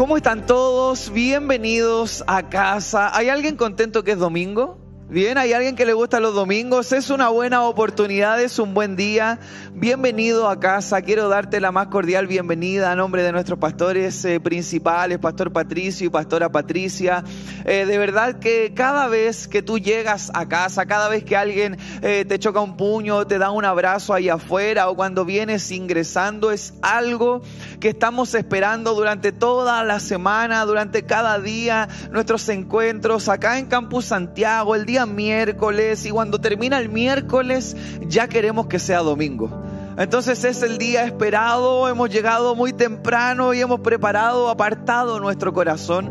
¿Cómo están todos? Bienvenidos a casa. ¿Hay alguien contento que es domingo? Bien, hay alguien que le gusta los domingos, es una buena oportunidad, es un buen día. Bienvenido a casa, quiero darte la más cordial bienvenida a nombre de nuestros pastores eh, principales, Pastor Patricio y Pastora Patricia. Eh, de verdad que cada vez que tú llegas a casa, cada vez que alguien eh, te choca un puño, te da un abrazo ahí afuera o cuando vienes ingresando, es algo que estamos esperando durante toda la semana, durante cada día, nuestros encuentros acá en Campus Santiago, el día miércoles y cuando termina el miércoles ya queremos que sea domingo. Entonces es el día esperado, hemos llegado muy temprano y hemos preparado, apartado nuestro corazón,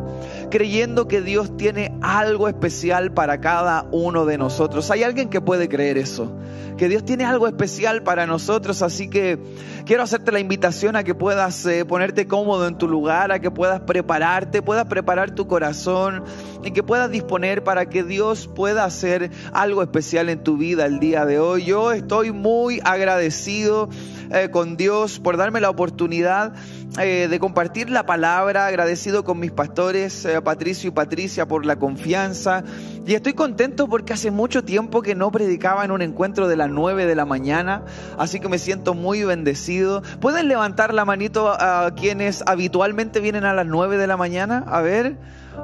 creyendo que Dios tiene algo especial para cada uno de nosotros. ¿Hay alguien que puede creer eso? Que Dios tiene algo especial para nosotros, así que quiero hacerte la invitación a que puedas eh, ponerte cómodo en tu lugar, a que puedas prepararte, puedas preparar tu corazón y que puedas disponer para que Dios pueda hacer algo especial en tu vida el día de hoy. Yo estoy muy agradecido eh, con Dios por darme la oportunidad eh, de compartir la palabra, agradecido con mis pastores Patricio y Patricia por la confianza y estoy contento porque hace mucho tiempo que no predicaba en un encuentro de las 9 de la mañana, así que me siento muy bendecido. ¿Pueden levantar la manito a quienes habitualmente vienen a las 9 de la mañana? A ver.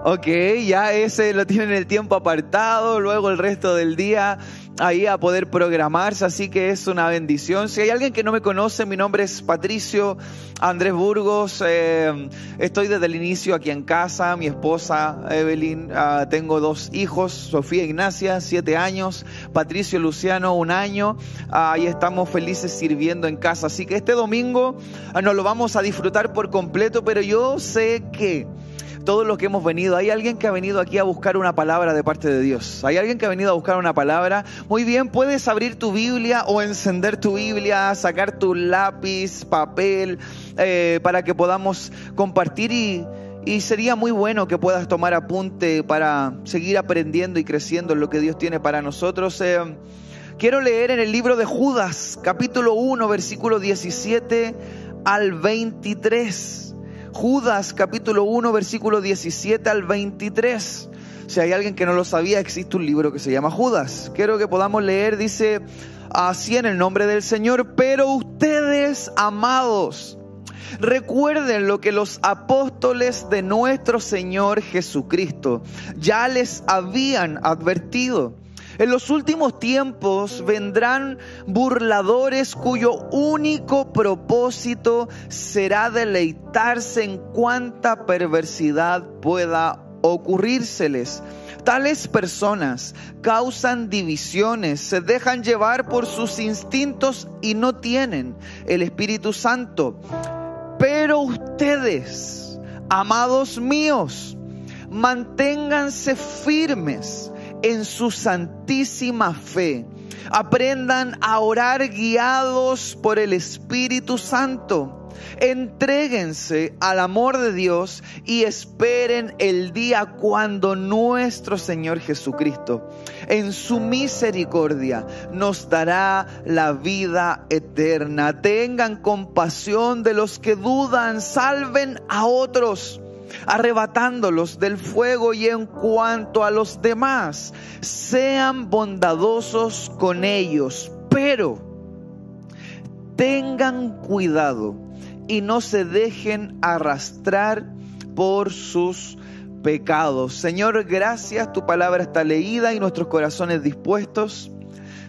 Ok, ya ese lo tienen el tiempo apartado, luego el resto del día ahí a poder programarse, así que es una bendición. Si hay alguien que no me conoce, mi nombre es Patricio Andrés Burgos, eh, estoy desde el inicio aquí en casa, mi esposa Evelyn, ah, tengo dos hijos, Sofía e Ignacia, siete años, Patricio Luciano, un año, ahí estamos felices sirviendo en casa, así que este domingo ah, nos lo vamos a disfrutar por completo, pero yo sé que todos los que hemos venido, hay alguien que ha venido aquí a buscar una palabra de parte de Dios. Hay alguien que ha venido a buscar una palabra. Muy bien, puedes abrir tu Biblia o encender tu Biblia, sacar tu lápiz, papel, eh, para que podamos compartir y, sería muy bueno que puedas tomar apunte para seguir aprendiendo y creciendo en lo que Dios tiene para nosotros. Eh, quiero leer en el libro de Judas, capítulo 1, versículo 17 al 23. Judas capítulo 1 versículo 17 al 23. Si hay alguien que no lo sabía, existe un libro que se llama Judas. Quiero que podamos leer, dice así en el nombre del Señor, pero ustedes, amados, recuerden lo que los apóstoles de nuestro Señor Jesucristo ya les habían advertido en los últimos tiempos vendrán burladores cuyo único propósito será deleitarse en cuanta perversidad pueda ocurrírseles. Tales personas causan divisiones, se dejan llevar por sus instintos y no tienen el Espíritu Santo. Pero ustedes, amados míos, manténganse firmes en su santísima fe. Aprendan a orar guiados por el Espíritu Santo. Entréguense al amor de Dios y esperen el día cuando nuestro Señor Jesucristo, en su misericordia, nos dará la vida eterna. Tengan compasión de los que dudan, salven a otros arrebatándolos del fuego y en cuanto a los demás, sean bondadosos con ellos, pero tengan cuidado y no se dejen arrastrar por sus pecados. Señor, gracias, tu palabra está leída y nuestros corazones dispuestos.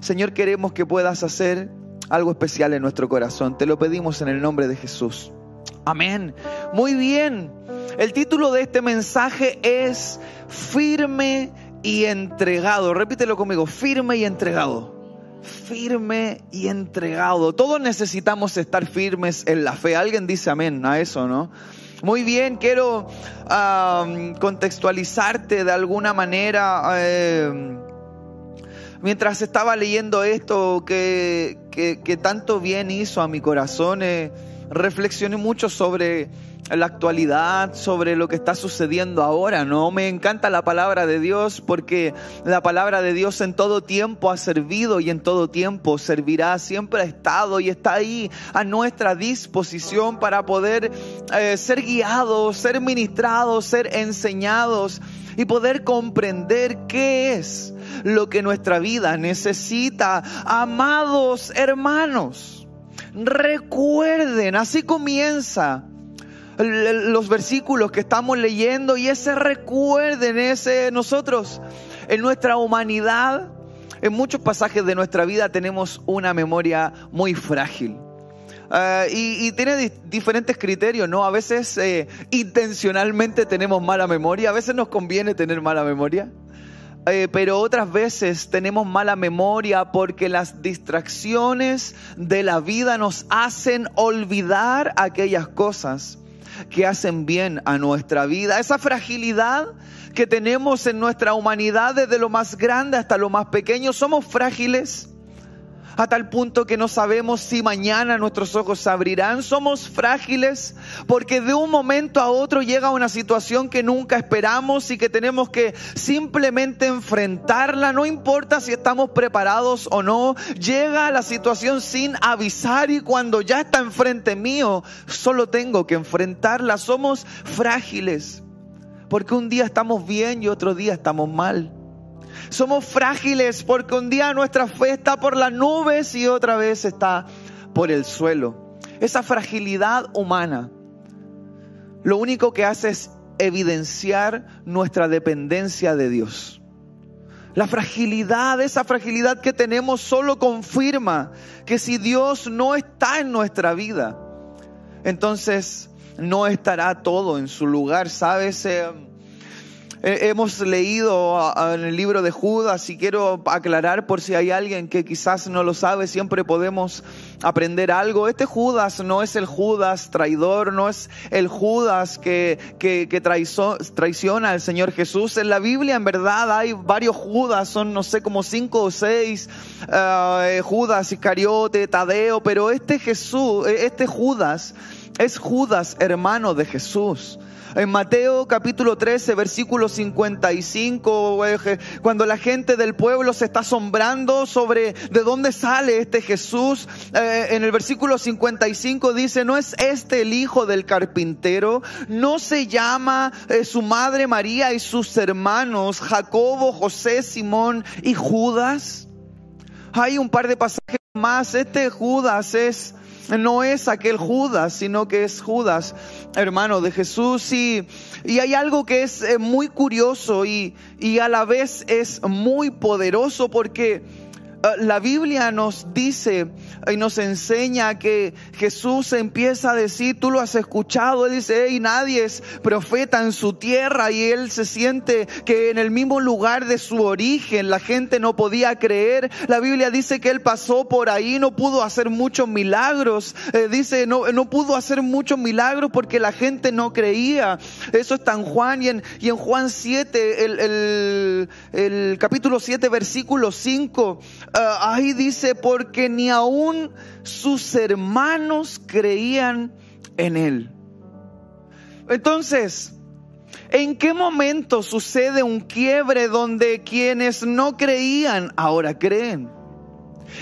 Señor, queremos que puedas hacer algo especial en nuestro corazón. Te lo pedimos en el nombre de Jesús. Amén. Muy bien. El título de este mensaje es Firme y entregado. Repítelo conmigo, firme y entregado. Firme y entregado. Todos necesitamos estar firmes en la fe. Alguien dice amén a eso, ¿no? Muy bien, quiero contextualizarte de alguna manera. Eh, mientras estaba leyendo esto que, tanto bien hizo a mi corazón, eh, reflexioné mucho sobre la actualidad, sobre lo que está sucediendo ahora, ¿no? Me encanta la palabra de Dios porque la palabra de Dios en todo tiempo ha servido y en todo tiempo servirá, siempre ha estado y está ahí a nuestra disposición para poder eh, ser guiados, ser ministrados, ser enseñados y poder comprender qué es lo que nuestra vida necesita. Amados hermanos, recuerden, así comienza los versículos que estamos leyendo y ese recuerden, ese nosotros en nuestra humanidad, en muchos pasajes de nuestra vida tenemos una memoria muy frágil. Ah, y, tiene diferentes criterios, ¿no? A veces eh, intencionalmente tenemos mala memoria, a veces nos conviene tener mala memoria, eh, pero otras veces tenemos mala memoria porque las distracciones de la vida nos hacen olvidar aquellas cosas que hacen bien a nuestra vida. Esa fragilidad que tenemos en nuestra humanidad, desde lo más grande hasta lo más pequeño, somos frágiles a tal punto que no sabemos si mañana nuestros ojos se abrirán. Somos frágiles porque de un momento a otro llega una situación que nunca esperamos y que tenemos que simplemente enfrentarla. No importa si estamos preparados o no. Llega la situación sin avisar y cuando ya está enfrente mío, solo tengo que enfrentarla. Somos frágiles porque un día estamos bien y otro día estamos mal. Somos frágiles porque un día nuestra fe está por las nubes y otra vez está por el suelo. Esa fragilidad humana lo único que hace es evidenciar nuestra dependencia de Dios. La fragilidad, esa fragilidad que tenemos solo confirma que si Dios no está en nuestra vida, entonces no estará todo en su lugar. ¿Sabes? Eh, hemos leído en el libro de Judas y quiero aclarar por si hay alguien que quizás no lo sabe, siempre podemos aprender algo. Este Judas no es el Judas traidor, no es el Judas que, que, traiciona al Señor Jesús. En la Biblia en verdad hay varios Judas, son no sé como cinco o seis uh, Judas, Iscariote, Tadeo, pero este Jesús, este Judas es Judas hermano de Jesús. En Mateo capítulo 13, versículo 55, cuando la gente del pueblo se está asombrando sobre de dónde sale este Jesús, eh, en el versículo 55 dice, ¿no es este el hijo del carpintero? ¿No se llama eh, su madre María y sus hermanos Jacobo, José, Simón y Judas? Hay un par de pasajes más. Este Judas es no es aquel Judas, sino que es Judas, hermano de Jesús. Y, y hay algo que es eh, muy curioso y, y a la vez es muy poderoso porque la Biblia nos dice y nos enseña que Jesús empieza a decir, tú lo has escuchado, él dice, y nadie es profeta en su tierra y él se siente que en el mismo lugar de su origen la gente no podía creer. La Biblia dice que él pasó por ahí, no pudo hacer muchos milagros, eh, dice, no, no pudo hacer muchos milagros porque la gente no creía. Eso está en Juan y en, y en Juan 7, el, el, el capítulo 7, versículo 5. Ah, ahí dice, porque ni aún sus hermanos creían en él. Entonces, ¿en qué momento sucede un quiebre donde quienes no creían ahora creen?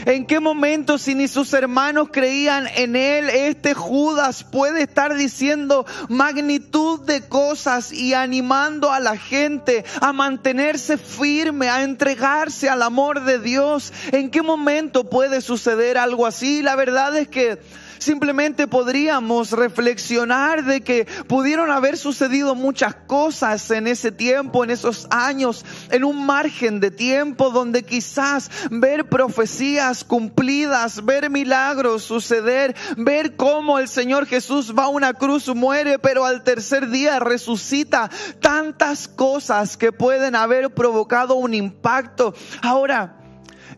¿En qué momento si ni sus hermanos creían en él, este Judas puede estar diciendo magnitud de cosas y animando a la gente a mantenerse firme, a entregarse al amor de Dios? ¿En qué momento puede suceder algo así? La verdad es que Simplemente podríamos reflexionar de que pudieron haber sucedido muchas cosas en ese tiempo, en esos años, en un margen de tiempo donde quizás ver profecías cumplidas, ver milagros suceder, ver cómo el Señor Jesús va a una cruz, muere, pero al tercer día resucita. Tantas cosas que pueden haber provocado un impacto. Ahora,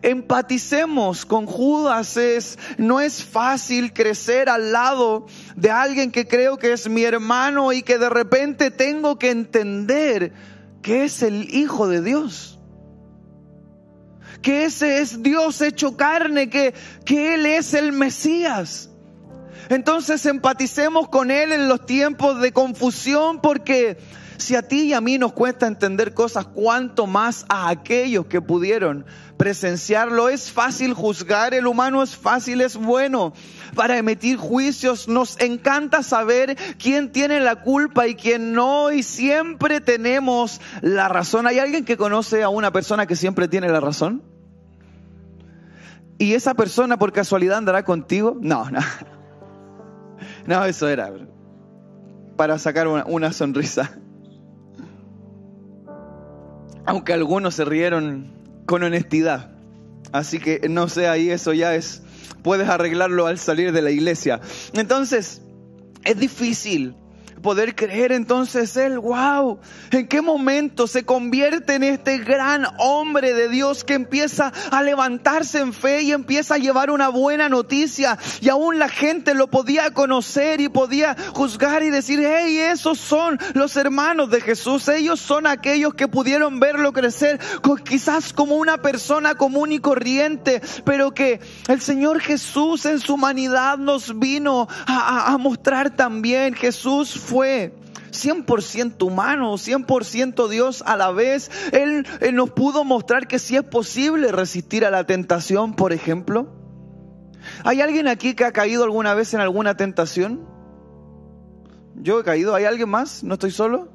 empaticemos con Judas. Es, no es fácil crecer al lado de alguien que creo que es mi hermano y que de repente tengo que entender que es el Hijo de Dios. Que ese es Dios hecho carne, que, que Él es el Mesías. Entonces empaticemos con Él en los tiempos de confusión porque si a ti y a mí nos cuesta entender cosas, cuanto más a aquellos que pudieron presenciarlo. Es fácil juzgar, el humano es fácil, es bueno para emitir juicios. Nos encanta saber quién tiene la culpa y quién no y siempre tenemos la razón. ¿Hay alguien que conoce a una persona que siempre tiene la razón? ¿Y esa persona por casualidad andará contigo? No, no. No, eso era para sacar una, una sonrisa. Aunque algunos se rieron con honestidad. Así que no sé, ahí eso ya es, puedes arreglarlo al salir de la iglesia. Entonces, es difícil poder creer entonces él, wow, en qué momento se convierte en este gran hombre de Dios que empieza a levantarse en fe y empieza a llevar una buena noticia y aún la gente lo podía conocer y podía juzgar y decir, hey, esos son los hermanos de Jesús, ellos son aquellos que pudieron verlo crecer quizás como una persona común y corriente, pero que el Señor Jesús en su humanidad nos vino a, a mostrar también, Jesús fue 100% humano, 100% Dios a la vez. Él, nos pudo mostrar que sí es posible resistir a la tentación, por ejemplo. ¿Hay alguien aquí que ha caído alguna vez en alguna tentación? Yo he caído. ¿Hay alguien más? ¿No estoy solo?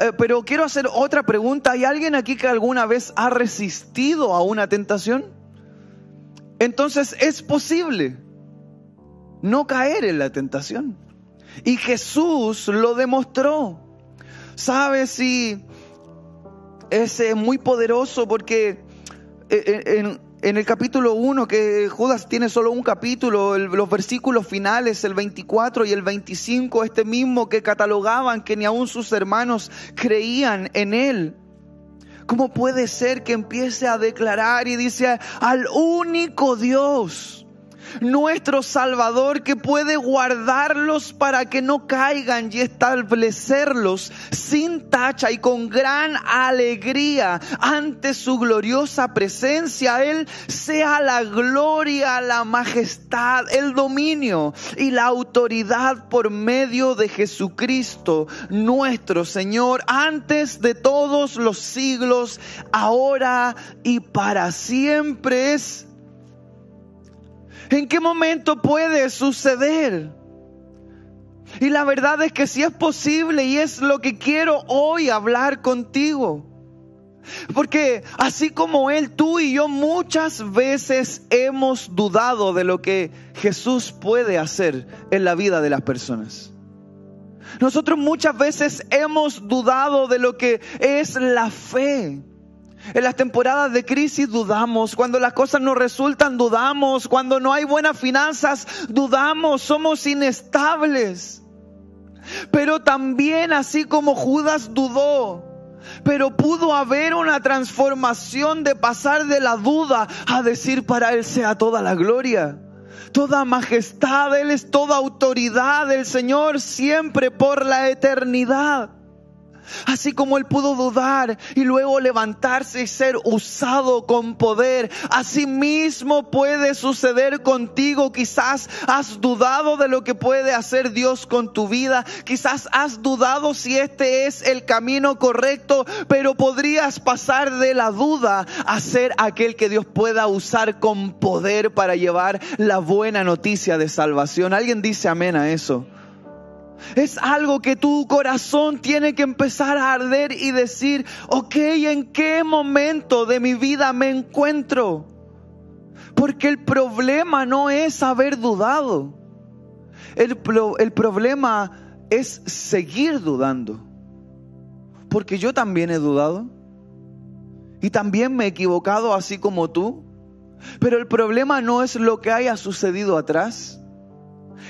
Eh, pero quiero hacer otra pregunta. ¿Hay alguien aquí que alguna vez ha resistido a una tentación? Entonces es posible no caer en la tentación. Y Jesús lo demostró. ¿Sabes si es muy poderoso porque eh, eh, en, el capítulo 1, que Judas tiene solo un capítulo, los versículos finales, el 24 y el 25, este mismo que catalogaban que ni aun sus hermanos creían en él. ¿Cómo puede ser que empiece a declarar y dice al único Dios? Nuestro Salvador que puede guardarlos para que no caigan y establecerlos sin tacha y con gran alegría ante su gloriosa presencia. Él sea la gloria, la majestad, el dominio y la autoridad por medio de Jesucristo, nuestro Señor, antes de todos los siglos, ahora y para siempre es ¿En qué momento puede suceder? Y la verdad es que si es posible y es lo que quiero hoy hablar contigo. Porque así como Él, tú y yo muchas veces hemos dudado de lo que Jesús puede hacer en la vida de las personas. Nosotros muchas veces hemos dudado de lo que es la fe. En las temporadas de crisis dudamos, cuando las cosas no resultan dudamos, cuando no hay buenas finanzas dudamos, somos inestables. Pero también así como Judas dudó, pero pudo haber una transformación de pasar de la duda a decir para Él sea toda la gloria, toda majestad, Él es toda autoridad, el Señor siempre por la eternidad. Así como Él pudo dudar y luego levantarse y ser usado con poder, así mismo puede suceder contigo. Quizás has dudado de lo que puede hacer Dios con tu vida. Quizás has dudado si este es el camino correcto, pero podrías pasar de la duda a ser aquel que Dios pueda usar con poder para llevar la buena noticia de salvación. ¿Alguien dice amén a eso? Es algo que tu corazón tiene que empezar a arder y decir, ok, ¿en qué momento de mi vida me encuentro? Porque el problema no es haber dudado. El, el problema es seguir dudando. Porque yo también he dudado. Y también me he equivocado así como tú. Pero el problema no es lo que haya sucedido atrás.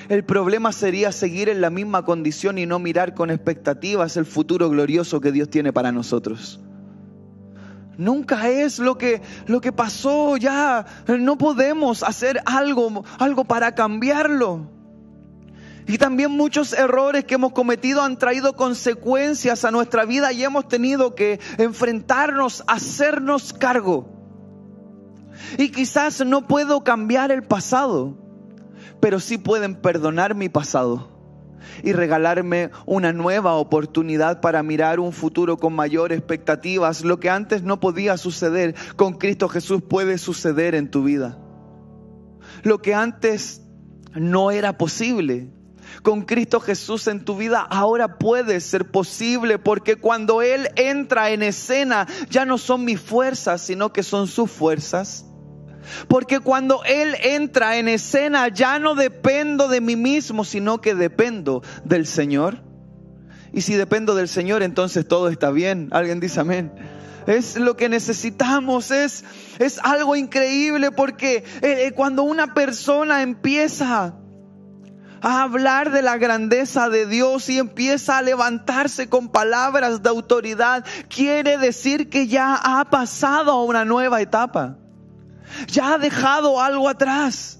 El problema sería seguir en la misma condición y no mirar con expectativas el futuro glorioso que Dios tiene para nosotros. Nunca es lo que, lo que pasó ya. No podemos hacer algo, algo para cambiarlo. Y también muchos errores que hemos cometido han traído consecuencias a nuestra vida y hemos tenido que enfrentarnos, hacernos cargo. Y quizás no puedo cambiar el pasado, pero sí pueden perdonar mi pasado y regalarme una nueva oportunidad para mirar un futuro con mayor expectativas. Lo que antes no podía suceder con Cristo Jesús puede suceder en tu vida. Lo que antes no era posible. Con Cristo Jesús en tu vida ahora puede ser posible porque cuando Él entra en escena ya no son mis fuerzas, sino que son sus fuerzas. Porque cuando Él entra en escena ya no dependo de mí mismo, sino que dependo del Señor. Y si dependo del Señor, entonces todo está bien. Alguien dice amén. Es lo que necesitamos, es, es algo increíble porque eh, eh, cuando una persona empieza a hablar de la grandeza de Dios y empieza a levantarse con palabras de autoridad, quiere decir que ya ha pasado a una nueva etapa. Ya ha dejado algo atrás.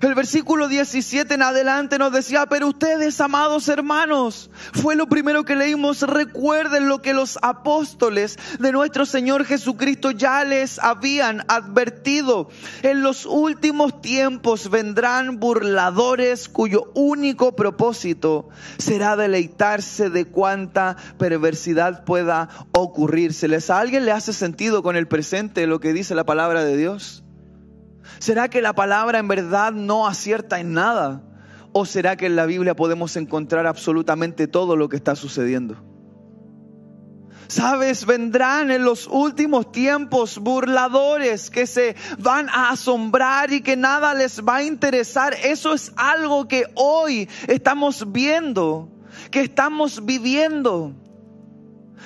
El versículo 17 en adelante nos decía, pero ustedes, amados hermanos, fue lo primero que leímos, recuerden lo que los apóstoles de nuestro Señor Jesucristo ya les habían advertido. En los últimos tiempos vendrán burladores cuyo único propósito será deleitarse de cuánta perversidad pueda ocurrírseles. ¿A alguien le hace sentido con el presente lo que dice la palabra de Dios? ¿Será que la palabra en verdad no acierta en nada? ¿O será que en la Biblia podemos encontrar absolutamente todo lo que está sucediendo? Sabes, vendrán en los últimos tiempos burladores que se van a asombrar y que nada les va a interesar. Eso es algo que hoy estamos viendo, que estamos viviendo.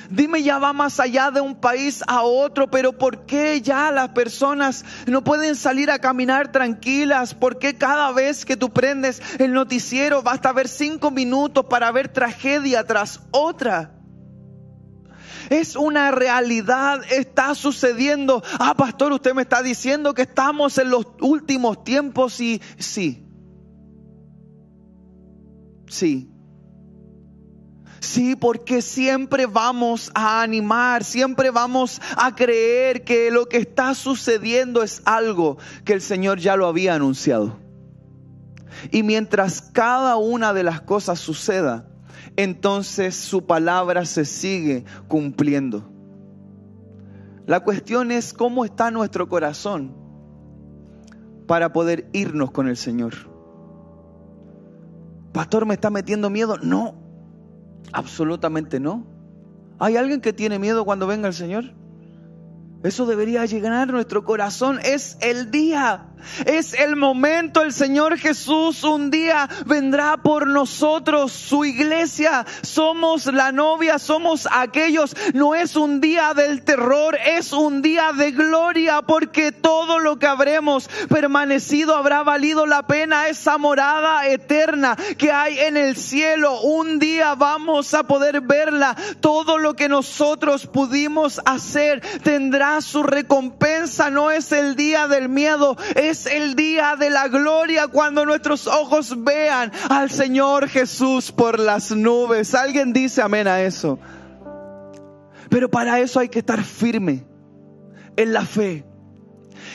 Dime, ya va más allá de un país a otro, pero ¿por qué ya las personas no pueden salir a caminar tranquilas? ¿Por qué cada vez que tú prendes el noticiero basta ver cinco minutos para ver tragedia tras otra? Es una realidad, está sucediendo. Ah, pastor, usted me está diciendo que estamos en los últimos tiempos y sí. Sí. Sí, porque siempre vamos a animar, siempre vamos a creer que lo que está sucediendo es algo que el Señor ya lo había anunciado. Y mientras cada una de las cosas suceda, entonces su palabra se sigue cumpliendo. La cuestión es cómo está nuestro corazón para poder irnos con el Señor. Pastor, ¿me está metiendo miedo? No, Absolutamente no. ¿Hay alguien que tiene miedo cuando venga el Señor? Eso debería llenar nuestro corazón. Es el día es el momento, el Señor Jesús un día vendrá por nosotros, su iglesia. Somos la novia, somos aquellos. No es un día del terror, es un día de gloria porque todo lo que habremos permanecido habrá valido la pena. Esa morada eterna que hay en el cielo. Un día vamos a poder verla. Todo lo que nosotros pudimos hacer tendrá su recompensa. No es el día del miedo, es el día de la gloria cuando nuestros ojos vean al Señor Jesús por las nubes. Alguien dice amén a eso. Pero para eso hay que estar firme en la fe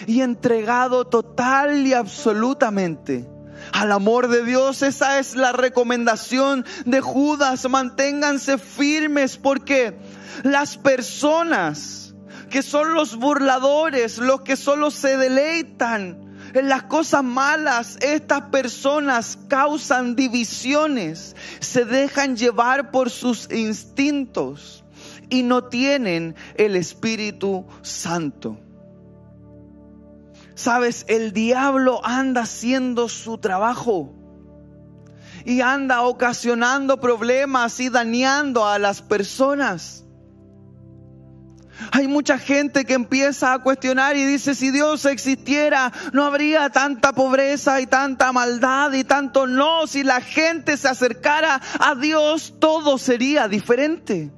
y entregado total y absolutamente al amor de Dios. Esa es la recomendación de Judas. Manténganse firmes porque las personas que son los burladores, los que solo se deleitan las cosas malas, estas personas causan divisiones, se dejan llevar por sus instintos y no tienen el Espíritu Santo. Sabes, el diablo anda haciendo su trabajo y anda ocasionando problemas y dañando a las personas. Hay mucha gente que empieza a cuestionar y dice, si Dios existiera, no habría tanta pobreza y tanta maldad y tanto no. Si la gente se acercara a Dios, todo sería diferente.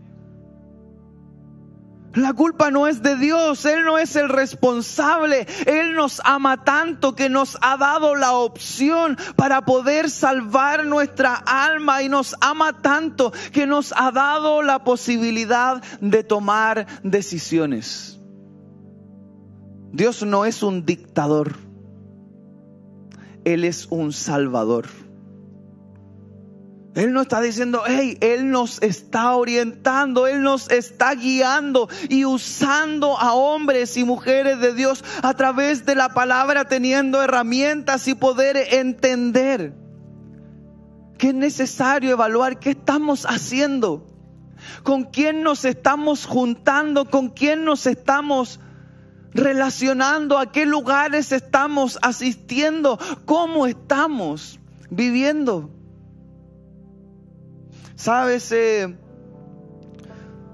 La culpa no es de Dios, Él no es el responsable. Él nos ama tanto que nos ha dado la opción para poder salvar nuestra alma y nos ama tanto que nos ha dado la posibilidad de tomar decisiones. Dios no es un dictador. Él es un salvador. Él no está diciendo, hey, Él nos está orientando, Él nos está guiando y usando a hombres y mujeres de Dios a través de la palabra, teniendo herramientas y poder entender que es necesario evaluar qué estamos haciendo, con quién nos estamos juntando, con quién nos estamos relacionando, a qué lugares estamos asistiendo, cómo estamos viviendo. Sabes, eh,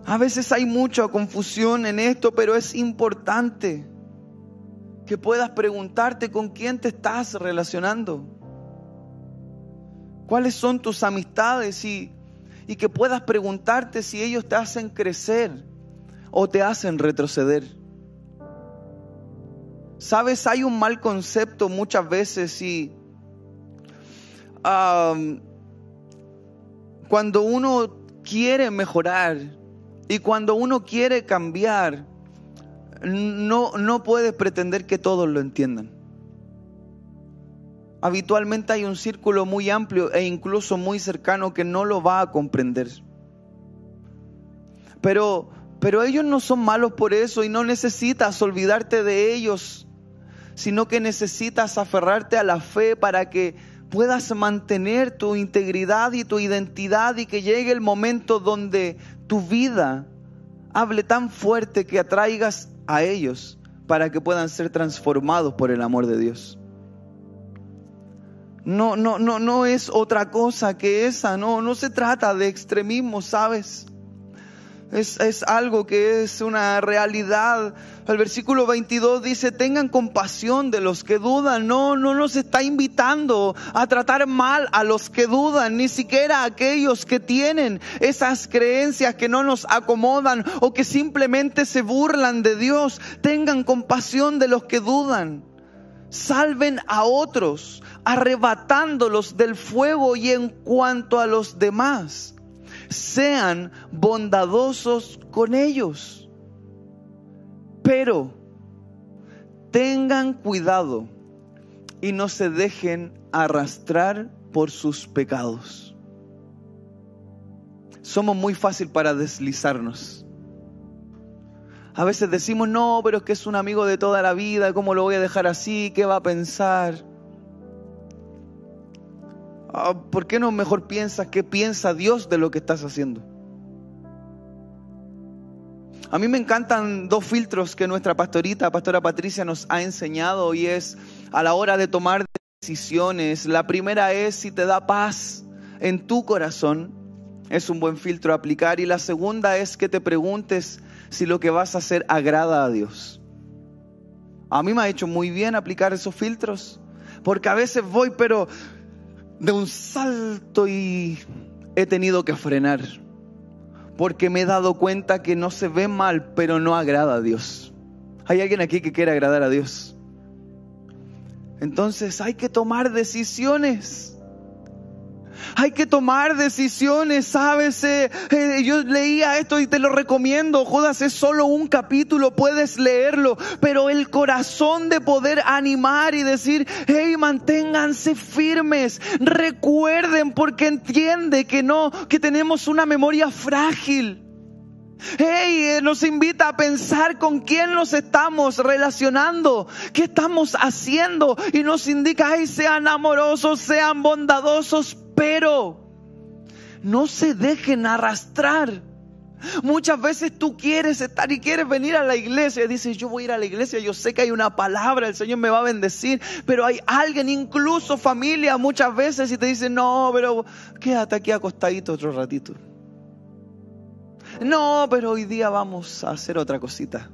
a veces hay mucha confusión en esto, pero es importante que puedas preguntarte con quién te estás relacionando. ¿Cuáles son tus amistades? Y, y que puedas preguntarte si ellos te hacen crecer o te hacen retroceder. Sabes, hay un mal concepto muchas veces y cuando uno quiere mejorar y cuando uno quiere cambiar, no, no puedes pretender que todos lo entiendan. Habitualmente hay un círculo muy amplio e incluso muy cercano que no lo va a comprender. Pero, pero ellos no son malos por eso y no necesitas olvidarte de ellos, sino que necesitas aferrarte a la fe para que puedas mantener tu integridad y tu identidad y que llegue el momento donde tu vida hable tan fuerte que atraigas a ellos para que puedan ser transformados por el amor de Dios. No, no, no, no es otra cosa que esa, no, no se trata de extremismo, ¿sabes? Es, algo que es una realidad. El versículo 22 dice, tengan compasión de los que dudan. No, no nos está invitando a tratar mal a los que dudan, ni siquiera a aquellos que tienen esas creencias que no nos acomodan o que simplemente se burlan de Dios. Tengan compasión de los que dudan. Salven a otros, arrebatándolos del fuego y en cuanto a los demás sean bondadosos con ellos. Pero tengan cuidado y no se dejen arrastrar por sus pecados. Somos muy fácil para deslizarnos. A veces decimos, no, pero es que es un amigo de toda la vida, ¿cómo lo voy a dejar así? ¿Qué va a pensar? Ah, ¿Por qué no mejor piensas qué piensa Dios de lo que estás haciendo? A mí me encantan dos filtros que nuestra pastorita, pastora Patricia, nos ha enseñado y es a la hora de tomar decisiones. La primera es si te da paz en tu corazón, es un buen filtro a aplicar. Y la segunda es que te preguntes si lo que vas a hacer agrada a Dios. A mí me ha hecho muy bien aplicar esos filtros, porque a veces voy, pero de un salto y he tenido que frenar. Porque me he dado cuenta que no se ve mal, pero no agrada a Dios. Hay alguien aquí que quiere agradar a Dios. Entonces hay que tomar decisiones. Hay que tomar decisiones, ¿sabes? Eh, eh, yo leía esto y te lo recomiendo. Judas es solo un capítulo, puedes leerlo. Pero el corazón de poder animar y decir, hey, manténganse firmes. Recuerden porque entiende que no, que tenemos una memoria frágil. Hey, eh, nos invita a pensar con quién nos estamos relacionando, qué estamos haciendo y nos indica, hey, sean amorosos, sean bondadosos, pero no se dejen arrastrar. Muchas veces tú quieres estar y quieres venir a la iglesia. Dices, yo voy a ir a la iglesia, yo sé que hay una palabra, el Señor me va a bendecir, pero hay alguien, incluso familia, muchas veces y te dice, no, pero quédate aquí acostadito otro ratito. No, pero hoy día vamos a hacer otra cosita.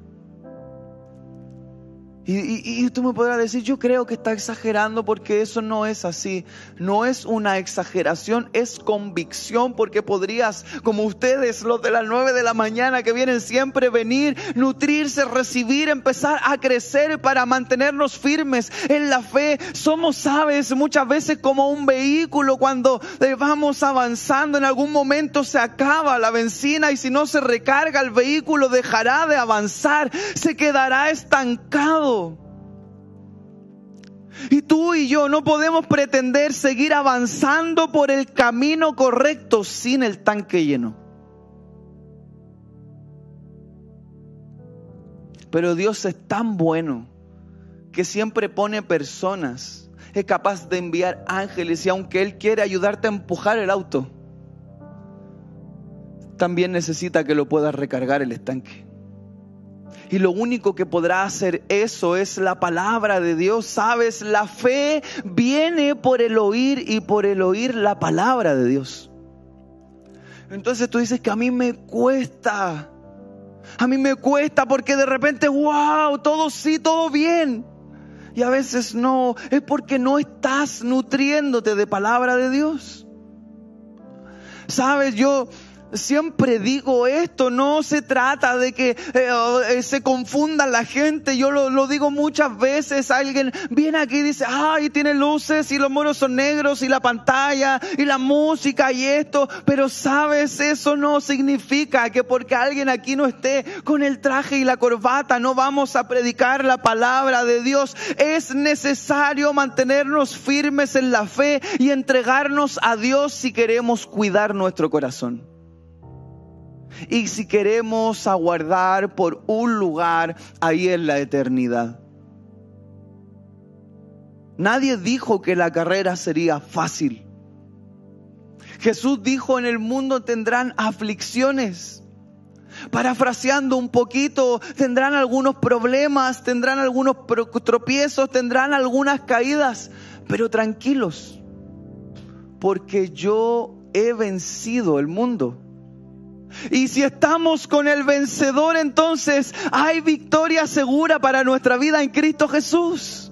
Y, tú me podrás decir, yo creo que está exagerando porque eso no es así. No es una exageración, es convicción porque podrías, como ustedes, los de las nueve de la mañana que vienen siempre, venir, nutrirse, recibir, empezar a crecer para mantenernos firmes en la fe. Somos, sabes, muchas veces como un vehículo cuando vamos avanzando, en algún momento se acaba la benzina y si no se recarga el vehículo dejará de avanzar, se quedará estancado. Y tú y yo no podemos pretender seguir avanzando por el camino correcto sin el tanque lleno. Pero Dios es tan bueno que siempre pone personas, es capaz de enviar ángeles y aunque Él quiere ayudarte a empujar el auto, también necesita que lo puedas recargar el estanque. Y lo único que podrá hacer eso es la palabra de Dios. Sabes, la fe viene por el oír y por el oír la palabra de Dios. Entonces tú dices que a mí me cuesta. A mí me cuesta porque de repente, wow, todo sí, todo bien. Y a veces no, es porque no estás nutriéndote de palabra de Dios. Sabes, yo Siempre digo esto, no se trata de que eh, eh, se confunda la gente. Yo lo, digo muchas veces. Alguien viene aquí y dice, ay, tiene luces y los monos son negros y la pantalla y la música y esto. Pero sabes, eso no significa que porque alguien aquí no esté con el traje y la corbata, no vamos a predicar la palabra de Dios. Es necesario mantenernos firmes en la fe y entregarnos a Dios si queremos cuidar nuestro corazón y si queremos aguardar por un lugar ahí en la eternidad. Nadie dijo que la carrera sería fácil. Jesús dijo, en el mundo tendrán aflicciones. Parafraseando un poquito, tendrán algunos problemas, tendrán algunos tropiezos, tendrán algunas caídas, pero tranquilos, porque yo he vencido el mundo. Y si estamos con el vencedor, entonces hay victoria segura para nuestra vida en Cristo Jesús.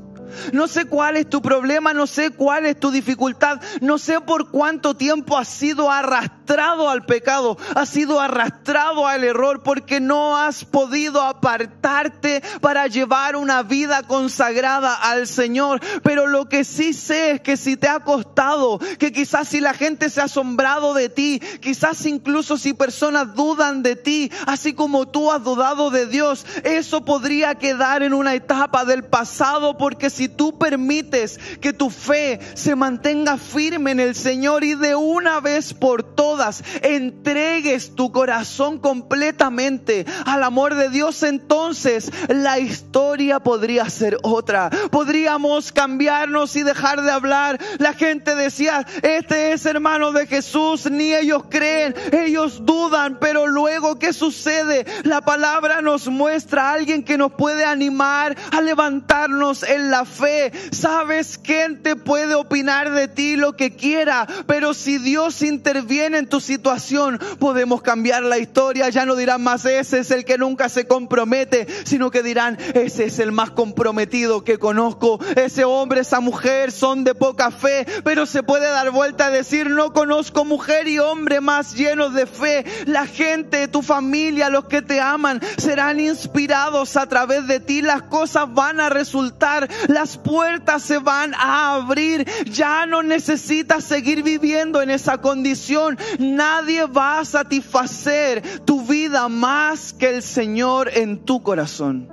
No sé cuál es tu problema, no sé cuál es tu dificultad, no sé por cuánto tiempo has sido arrastrado al pecado, has sido arrastrado al error porque no has podido apartarte para llevar una vida consagrada al Señor. Pero lo que sí sé es que si te ha costado, que quizás si la gente se ha asombrado de ti, quizás incluso si personas dudan de ti, así como tú has dudado de Dios, eso podría quedar en una etapa del pasado porque si tú permites que tu fe se mantenga firme en el Señor y de una vez por todas entregues tu corazón completamente al amor de Dios, entonces la historia podría ser otra. Podríamos cambiarnos y dejar de hablar. La gente decía, este es hermano de Jesús, ni ellos creen, ellos dudan, pero luego ¿qué sucede? La palabra nos muestra a alguien que nos puede animar a levantarnos en la fe. Sabes, gente puede opinar de ti lo que quiera, pero si Dios interviene en tu situación, podemos cambiar la historia. Ya no dirán más, ese es el que nunca se compromete, sino que dirán, ese es el más comprometido que conozco. Ese hombre, esa mujer son de poca fe, pero se puede dar vuelta a decir, no conozco mujer y hombre más llenos de fe. La gente, tu familia, los que te aman, serán inspirados a través de ti. Las cosas van a resultar, las puertas se van a abrir. Ya no necesitas seguir viviendo en esa condición. Nadie va a satisfacer tu vida más que el Señor en tu corazón.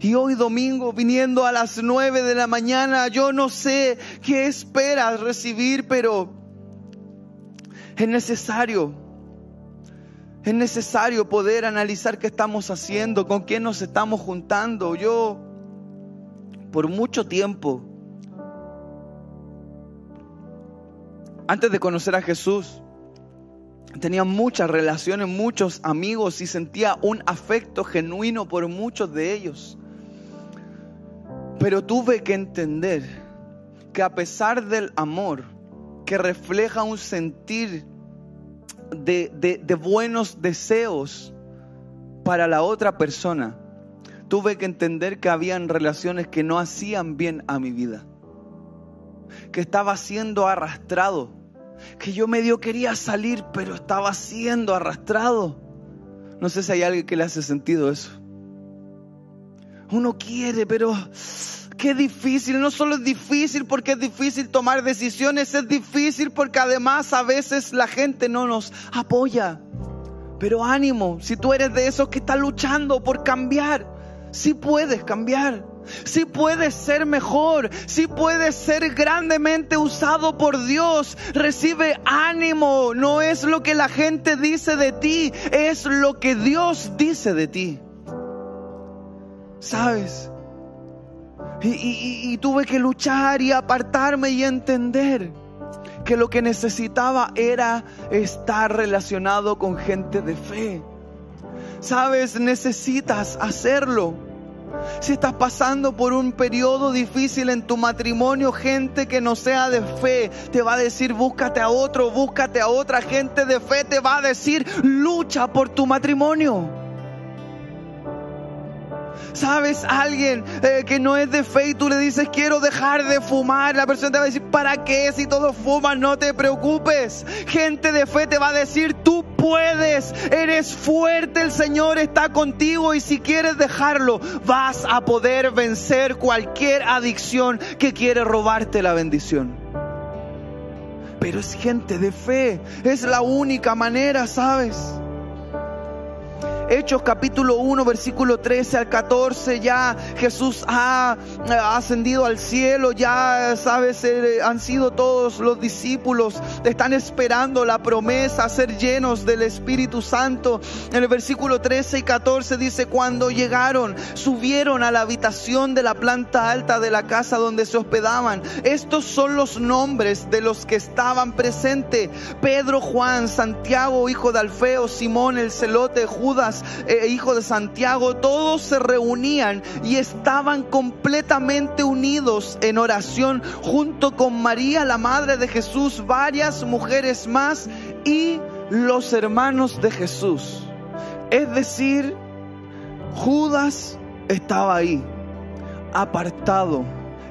Y hoy domingo viniendo a las nueve de la mañana, yo no sé qué esperas recibir, pero es necesario es necesario poder analizar qué estamos haciendo, con quién nos estamos juntando. Yo, por mucho tiempo, antes de conocer a Jesús, tenía muchas relaciones, muchos amigos y sentía un afecto genuino por muchos de ellos. Pero tuve que entender que a pesar del amor que refleja un sentir de, buenos deseos para la otra persona, tuve que entender que habían relaciones que no hacían bien a mi vida, que estaba siendo arrastrado, que yo medio quería salir, pero estaba siendo arrastrado. No sé si hay alguien que le hace sentido eso. Uno quiere, pero qué difícil. No solo es difícil porque es difícil tomar decisiones, es difícil porque además a veces la gente no nos apoya. Pero ánimo, si tú eres de esos que está luchando por cambiar, sí puedes cambiar. Si puedes ser mejor, si puedes ser grandemente usado por Dios, recibe ánimo. No es lo que la gente dice de ti, es lo que Dios dice de ti. ¿Sabes? Y, tuve que luchar y apartarme y entender que lo que necesitaba era estar relacionado con gente de fe. Sabes, necesitas hacerlo. Si estás pasando por un periodo difícil en tu matrimonio, gente que no sea de fe te va a decir búscate a otro, búscate a otra gente de fe te va a decir lucha por tu matrimonio. ¿Sabes? Alguien eh, que no es de fe y tú le dices quiero dejar de fumar. La persona te va a decir, ¿para qué? Si todos fuman, no te preocupes. Gente de fe te va a decir, tú puedes, eres fuerte, el Señor está contigo y si quieres dejarlo, vas a poder vencer cualquier adicción que quiere robarte la bendición. Pero es gente de fe, es la única manera, ¿sabes? Hechos capítulo 1, versículo 13 al 14, ya Jesús ha ascendido al cielo, ya sabes, eh, han sido todos los discípulos, están esperando la promesa, ser llenos del Espíritu Santo. En el versículo 13 y 14 dice, cuando llegaron, subieron a la habitación de la planta alta de la casa donde se hospedaban. Estos son los nombres de los que estaban presentes. Pedro, Juan, Santiago, hijo de Alfeo, Simón, el celote, Judas, eh, hijo de Santiago, todos se reunían y estaban completamente unidos en oración junto con María, la madre de Jesús, varias mujeres más y los hermanos de Jesús. Es decir, Judas estaba ahí, apartado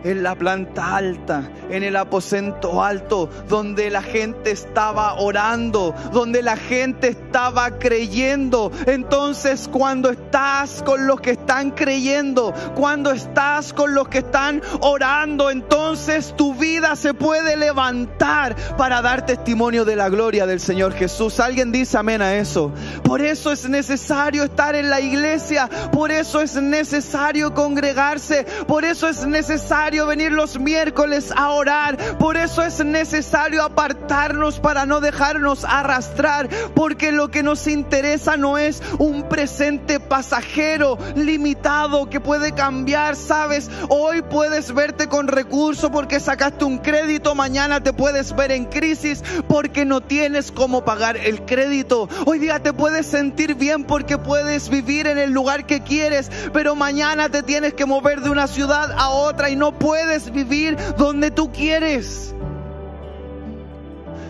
en la planta alta, en el aposento alto, donde la gente estaba orando, donde la gente estaba creyendo. Entonces cuando estás con los que están creyendo, cuando estás con los que están orando, entonces tu vida se puede levantar para dar testimonio de la gloria del Señor Jesús. Alguien dice amén a eso. Por eso es necesario estar en la iglesia, por eso es necesario congregarse, por eso es necesario venir los miércoles a orar. Por eso es necesario apartarnos para no dejarnos arrastrar. Porque lo que nos interesa no es un presente pasajero, limitado, que puede cambiar. Sabes, hoy puedes verte con recursos porque sacaste un crédito. Mañana te puedes ver en crisis porque no tienes cómo pagar el crédito. Hoy día te puedes sentir bien porque puedes vivir en el lugar que quieres. Pero mañana te tienes que mover de una ciudad a otra y no puedes vivir donde tú quieres.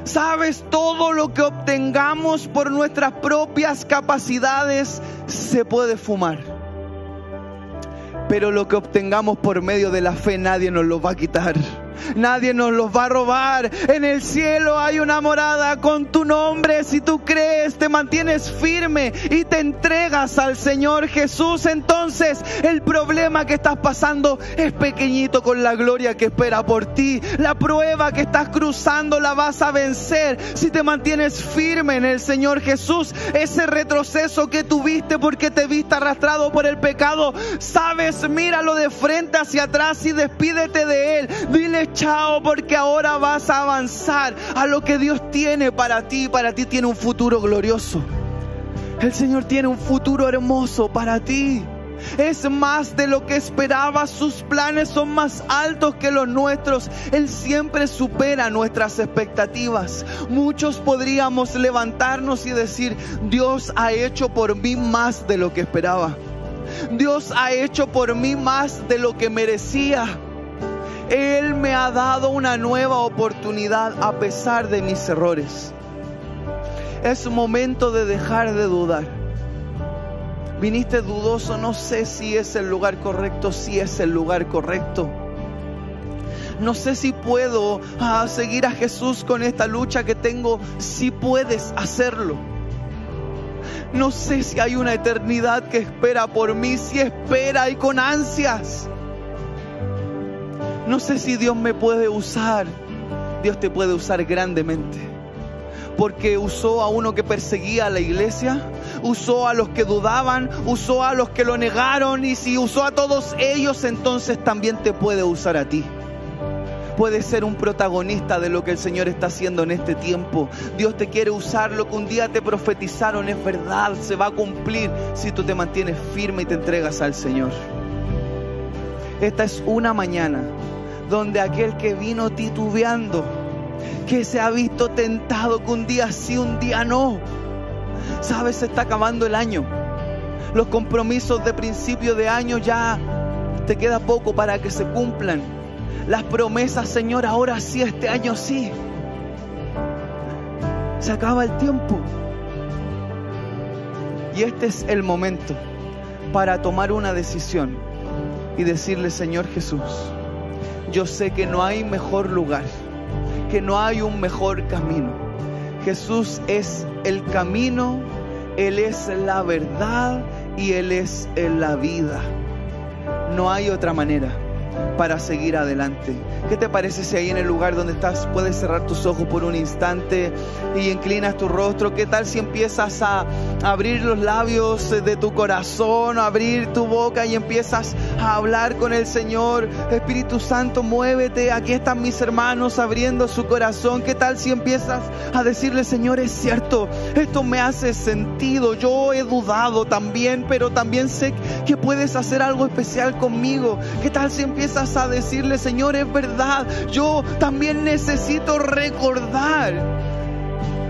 Sabes, todo lo que obtengamos por nuestras propias capacidades se puede fumar. Pero lo que obtengamos por medio de la fe nadie nos lo va a quitar. Nadie nos los va a robar. En el cielo hay una morada con tu nombre. Si tú crees, te mantienes firme y te entregas al Señor Jesús. Entonces el problema que estás pasando es pequeñito con la gloria que espera por ti. La prueba que estás cruzando la vas a vencer si te mantienes firme en el Señor Jesús. Ese retroceso que tuviste porque te viste arrastrado por el pecado. Sabes, míralo de frente hacia atrás y despídete de él. Dile chao porque ahora vas a avanzar a lo que Dios tiene para ti. Para ti tiene un futuro glorioso. El Señor tiene un futuro hermoso para ti. Es más de lo que esperaba. Sus planes son más altos que los nuestros. Él siempre supera nuestras expectativas. Muchos podríamos levantarnos y decir, Dios ha hecho por mí más de lo que esperaba. Dios ha hecho por mí más de lo que merecía. Él me ha dado una nueva oportunidad a pesar de mis errores. Es momento de dejar de dudar. Viniste dudoso, no sé si es el lugar correcto, si es el lugar correcto. No sé si puedo ah, seguir a Jesús con esta lucha que tengo, si puedes hacerlo. No sé si hay una eternidad que espera por mí, si espera y con ansias. No sé si Dios me puede usar. Dios te puede usar grandemente. porque usó a uno que perseguía a la iglesia, usó a los que dudaban, usó a los que lo negaron y si usó a todos ellos, entonces también te puede usar a ti puedes ser un protagonista de lo que el Señor está haciendo en este tiempo. Dios te quiere usar, lo que un día te profetizaron es verdad, se va a cumplir si tú te mantienes firme y te entregas al Señor. Esta es una mañana donde aquel que vino titubeando, que se ha visto tentado que un día sí, un día no, sabes, se está acabando el año. Los compromisos de principio de año ya te queda poco para que se cumplan las promesas, Señor, ahora sí, este año sí. Se acaba el tiempo. Y este es el momento para tomar una decisión y decirle, Señor Jesús, yo sé que no hay mejor lugar, que no hay un mejor camino. Jesús es el camino, Él es la verdad y Él es la vida. No hay otra manera para seguir adelante. ¿Qué te parece si ahí en el lugar donde estás puedes cerrar tus ojos por un instante y inclinas tu rostro? ¿Qué tal si empiezas a abrir los labios de tu corazón, abrir tu boca y empiezas a hablar con el Señor? Espíritu Santo, muévete. Aquí están mis hermanos abriendo su corazón. ¿Qué tal si empiezas a decirle, Señor, es cierto, esto me hace sentido. Yo he dudado también, pero también sé que puedes hacer algo especial conmigo. ¿Qué tal si empiezas empiezas a decirle, Señor, es verdad, yo también necesito recordar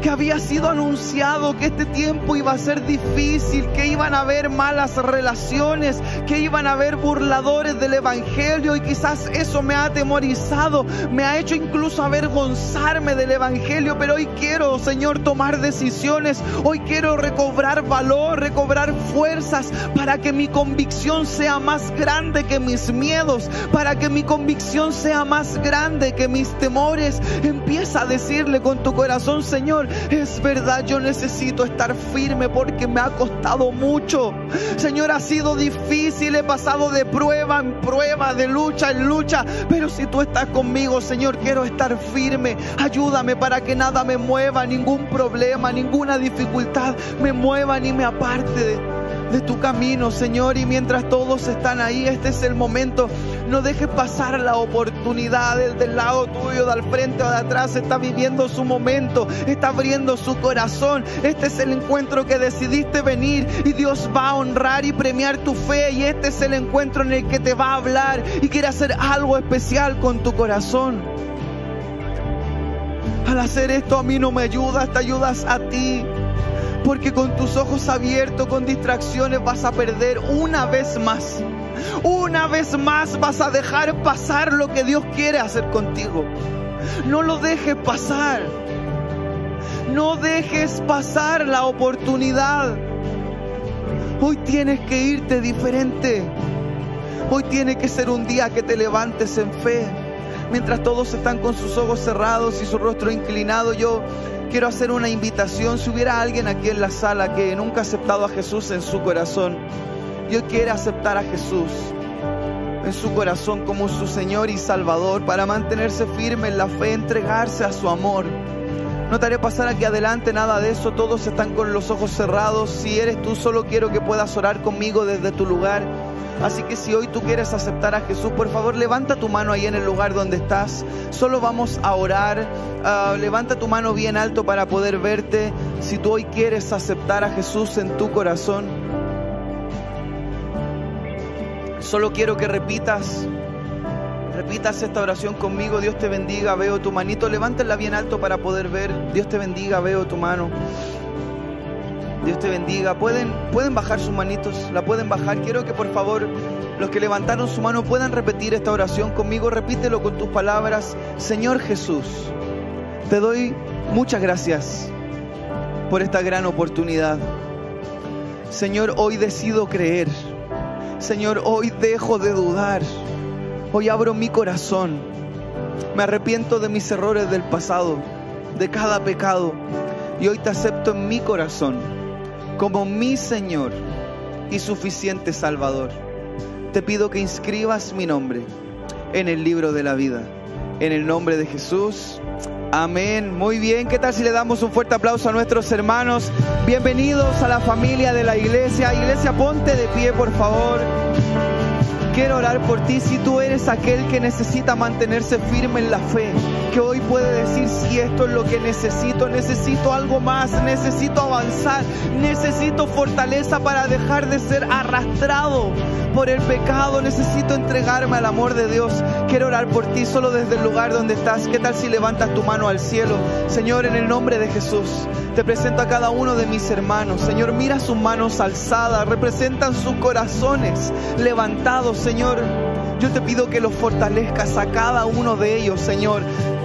que había sido anunciado que este tiempo iba a ser difícil, que iban a haber malas relaciones, que iban a haber burladores del Evangelio y quizás eso me ha atemorizado, me ha hecho incluso avergonzarme del Evangelio, pero hoy quiero, Señor, tomar decisiones, hoy quiero recobrar valor, recobrar fuerzas para que mi convicción sea más grande que mis miedos, para que mi convicción sea más grande que mis temores. Empieza a decirle con tu corazón, Señor, es verdad, yo necesito estar firme porque me ha costado mucho. Señor, ha sido difícil, he pasado de prueba en prueba, de lucha en lucha, pero si tú estás conmigo, Señor, quiero estar firme. Ayúdame para que nada me mueva, ningún problema, ninguna dificultad me mueva ni me aparte de tu camino, Señor. Y mientras todos están ahí, este es el momento. No dejes pasar la oportunidad. El del lado tuyo, del frente o de atrás, está viviendo su momento, está abriendo su corazón. Este es el encuentro que decidiste venir y Dios va a honrar y premiar tu fe. Y este es el encuentro en el que te va a hablar y quiere hacer algo especial con tu corazón. Al hacer esto a mí no me ayudas, te ayudas a ti. Porque con tus ojos abiertos, con distracciones, vas a perder una vez más. Una vez más vas a dejar pasar lo que Dios quiere hacer contigo. No lo dejes pasar. No dejes pasar la oportunidad. Hoy tienes que irte diferente. Hoy tiene que ser un día que te levantes en fe. Mientras todos están con sus ojos cerrados y su rostro inclinado, yo quiero hacer una invitación. Si hubiera alguien aquí en la sala que nunca ha aceptado a Jesús en su corazón, y hoy quiere aceptar a Jesús en su corazón como su Señor y Salvador para mantenerse firme en la fe, entregarse a su amor. No te haré pasar aquí adelante nada de eso, todos están con los ojos cerrados. Si eres tú, solo quiero que puedas orar conmigo desde tu lugar. Así que si hoy tú quieres aceptar a Jesús, por favor levanta tu mano ahí en el lugar donde estás. Solo vamos a orar. Ah, levanta tu mano bien alto para poder verte. Si tú hoy quieres aceptar a Jesús en tu corazón. Solo quiero que repitas. Repitas esta oración conmigo. Dios te bendiga. Veo tu manito. Levántala bien alto para poder ver. Dios te bendiga. Veo tu mano. Dios te bendiga. Pueden, pueden bajar sus manitos, la pueden bajar. Quiero que por favor los que levantaron su mano puedan repetir esta oración conmigo. Repítelo con tus palabras. Señor Jesús, te doy muchas gracias por esta gran oportunidad. Señor, hoy decido creer. Señor, hoy dejo de dudar. Hoy abro mi corazón. Me arrepiento de mis errores del pasado, de cada pecado. Y hoy te acepto en mi corazón como mi Señor y suficiente Salvador. Te pido que inscribas mi nombre en el libro de la vida. En el nombre de Jesús. Amén. Muy bien. ¿Qué tal si le damos un fuerte aplauso a nuestros hermanos? Bienvenidos a la familia de la iglesia. Iglesia, ponte de pie, por favor. Quiero orar por ti si tú eres aquel que necesita mantenerse firme en la fe, que hoy puede decir si esto es lo que necesito, necesito algo más, necesito avanzar, necesito fortaleza para dejar de ser arrastrado por el pecado, necesito entregarme al amor de Dios. Quiero orar por ti solo desde el lugar donde estás. ¿Qué tal si levantas tu mano al cielo? Señor, en el nombre de Jesús, te presento a cada uno de mis hermanos. Señor, mira sus manos alzadas, representan sus corazones levantados Señor, yo te pido que los fortalezcas a cada uno de ellos, Señor.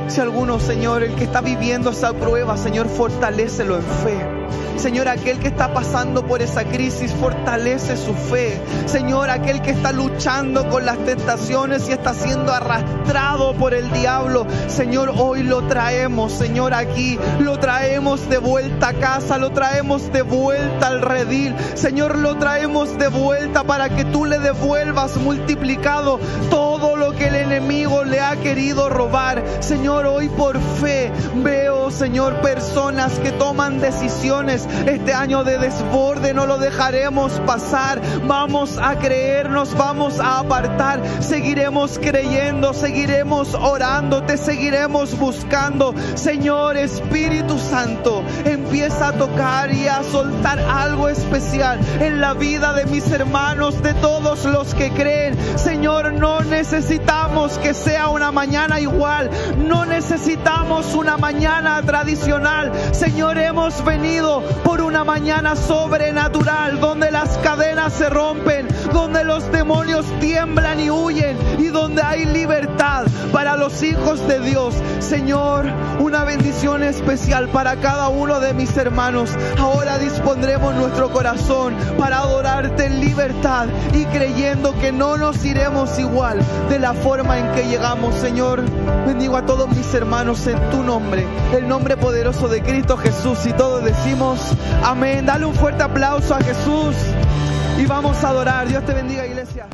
Si alguno, Señor, el que está viviendo esa prueba, Señor, fortalecelo en fe. Señor, aquel que está pasando por esa crisis, fortalece su fe. Señor, aquel que está luchando con las tentaciones y está siendo arrastrado por el diablo. Señor, hoy lo traemos, Señor, aquí. Lo traemos de vuelta a casa, lo traemos de vuelta al redil. Señor, lo traemos de vuelta para que tú le devuelvas multiplicado todo que el enemigo le ha querido robar. Señor, hoy por fe veo, Señor, personas que toman decisiones este año de desborde no lo dejaremos pasar. Vamos a creernos, vamos a apartar. Seguiremos creyendo, seguiremos orando, te seguiremos buscando. Señor Espíritu Santo, empieza a tocar y a soltar algo especial en la vida de mis hermanos, de todos los que creen. Señor, no necesitamos que sea una mañana igual. No necesitamos una mañana tradicional. Señor, hemos venido por una mañana sobrenatural donde las cadenas se rompen, donde los demonios tiemblan y huyen y donde hay libertad para los hijos de Dios. Señor, una bendición especial para cada uno de mis hermanos. Ahora dispondremos nuestro corazón para adorarte en libertad y creyendo que no nos iremos igual de la forma en que llegamos. Señor, bendigo a todos mis hermanos en tu nombre, el nombre poderoso de Cristo Jesús y todos decimos Amén. Dale un fuerte aplauso a Jesús y vamos a adorar. Dios te bendiga, iglesia.